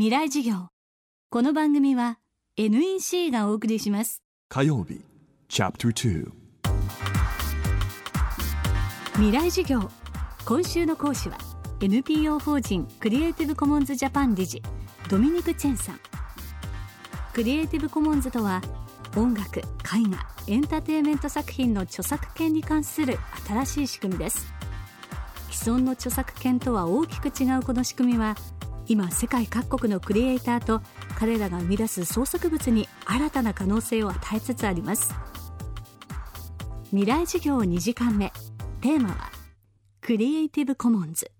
未来授業。この番組は NEC がお送りします。火曜日チャプター未来授業。今週の講師は NPO 法人クリエイティブコモンズジャパン理事ドミニク・チェンさん。クリエイティブコモンズとは音楽絵画エンターテインメント作品の著作権に関する新しい仕組みです。既存の著作権とは大きく違うこの仕組みは今世界各国のクリエイターと彼らが生み出す創作物に新たな可能性を与えつつあります。未来授業2時間目。テーマはクリエイティブコモンズ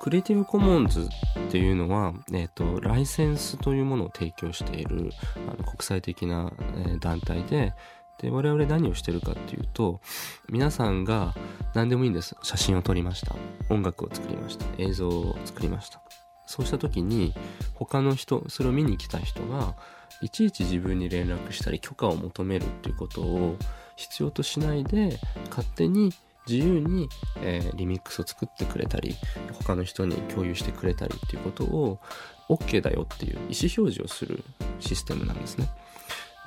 クリエイティブコモンズっていうのは、えっ、ー、と、ライセンスというものを提供しているあの国際的な、えー、団体で、で、我々何をしてるかっていうと、皆さんが何でもいいんです。写真を撮りました。音楽を作りました。映像を作りました。そうした時に、他の人、それを見に来た人が、いちいち自分に連絡したり許可を求めるっていうことを必要としないで、勝手に自由に、えー、リミックスを作ってくれたり他の人に共有してくれたりっていうことを OK だよっていう意思表示をするシステムなんですね。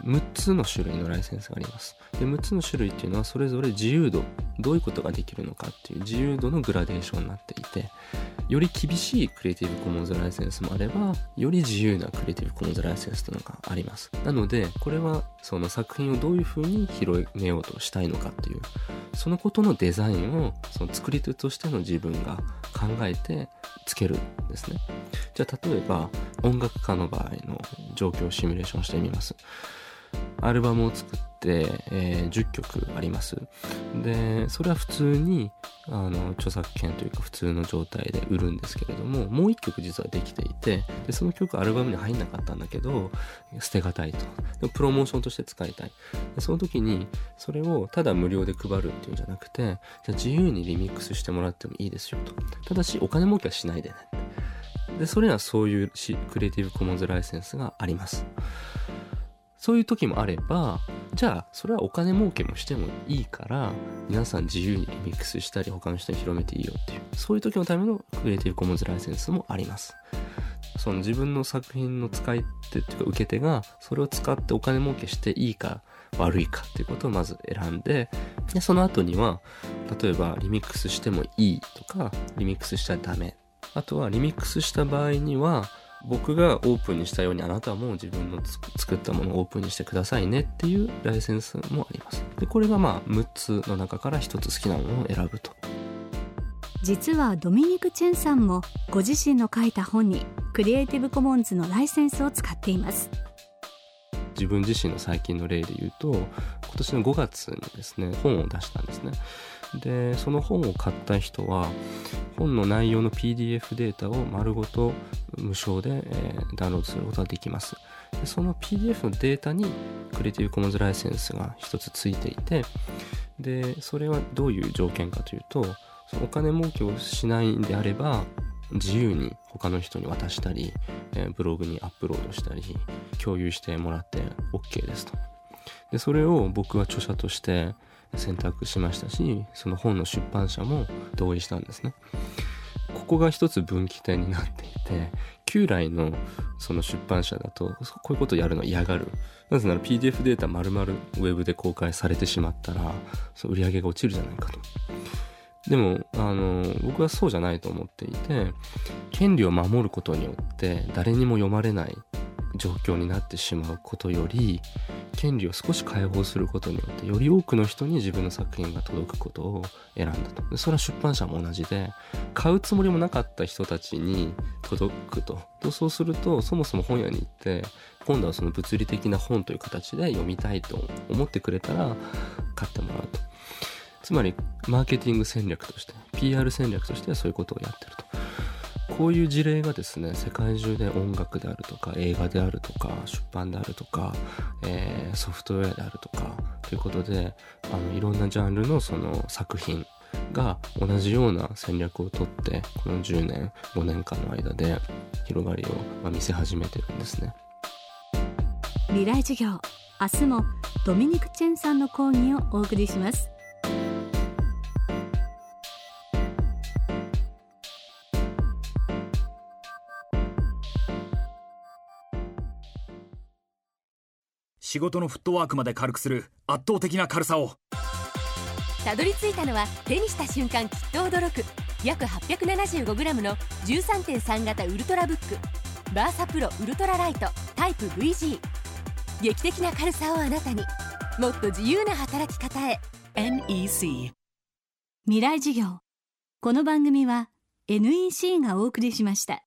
6つの種類のライセンスがあります。で、6つの種類っていうのはそれぞれ自由度、どういうことができるのかっていう自由度のグラデーションになっていて、より厳しいクリエイティブコモンズライセンスもあれば、より自由なクリエイティブコモンズライセンスというのがあります。なので、これはその作品をどういうふうに広めようとしたいのかっていう、そのことのデザインをその作り手としての自分が考えてつけるんですね。じゃあ例えば音楽家の場合の状況をシミュレーションしてみます。アルバムを作って、えー、10曲あります。で、それは普通に、あの、著作権というか普通の状態で売るんですけれども、もう1曲実はできていて、で、その曲アルバムに入んなかったんだけど、捨てがたいと。でプロモーションとして使いたい。でその時に、それをただ無料で配るっていうんじゃなくて、じゃあ自由にリミックスしてもらってもいいですよと。ただし、お金儲けはしないでね。で、それはそういうクリエイティブコモンズライセンスがあります。そういう時もあれば、じゃあ、それはお金儲けもしてもいいから、皆さん自由にリミックスしたり、他の人に広めていいよっていう、そういう時のためのクリエイティブコモンズライセンスもあります。その自分の作品の使い手っていうか受け手が、それを使ってお金儲けしていいか悪いかっていうことをまず選んで、で、その後には、例えばリミックスしてもいいとか、リミックスしちゃダメ。あとはリミックスした場合には、僕がオープンにしたようにあなたも自分の作ったものをオープンにしてくださいねっていうライセンスもあります。で、これがまあ6つの中から1つ好きなものを選ぶと。実はドミニク・チェンさんもご自身の書いた本にクリエイティブコモンズのライセンスを使っています。自分自身の最近の例で言うと、今年の5月にですね、本を出したんですね。で、その本を買った人は、本の内容の PDF データを丸ごと無償で、えー、ダウンロードすることができます。でその PDF のデータにクリエイティブコモンズライセンスが一つついていて、で、それはどういう条件かというと、お金儲けをしないんであれば、自由に他の人に渡したり、えー、ブログにアップロードしたり、共有してもらって OK ですと。で、それを僕は著者として選択しましたし、その本の出版社も同意したんですね。ここが一つ分岐点になっていて、旧来のその出版社だと、こういうことをやるの嫌がる。なぜなら PDF データ丸々ウェブで公開されてしまったら、その売り上げが落ちるじゃないかと。でも、あの、僕はそうじゃないと思っていて、権利を守ることによって誰にも読まれない状況になってしまうことより、権利を少し解放することによって、より多くの人に自分の作品が届くことを選んだと。でそれは出版社も同じで、買うつもりもなかった人たちに届くと。とそうすると、そもそも本屋に行って、今度はその物理的な本という形で読みたいと思ってくれたら、買ってもらうと。つまり、マーケティング戦略として、PR 戦略としてはそういうことをやってると。こういう事例がですね、世界中で音楽であるとか、映画であるとか、出版であるとか、えー、ソフトウェアであるとか、ということで、あの、いろんなジャンルのその作品が同じような戦略をとって、この10年、5年間の間で広がりを、まあ見せ始めてるんですね。未来授業、明日もドミニク・チェンさんの講義をお送りします。仕事のフットワークまで軽くする圧倒的な軽さを。たどり着いたのは手にした瞬間きっと驚く。約 875g の13.3型ウルトラブック。バーサプロウルトラライトタイプ VG 劇的な軽さをあなたに。もっと自由な働き方へ。NEC 未来事業。この番組は NEC がお送りしました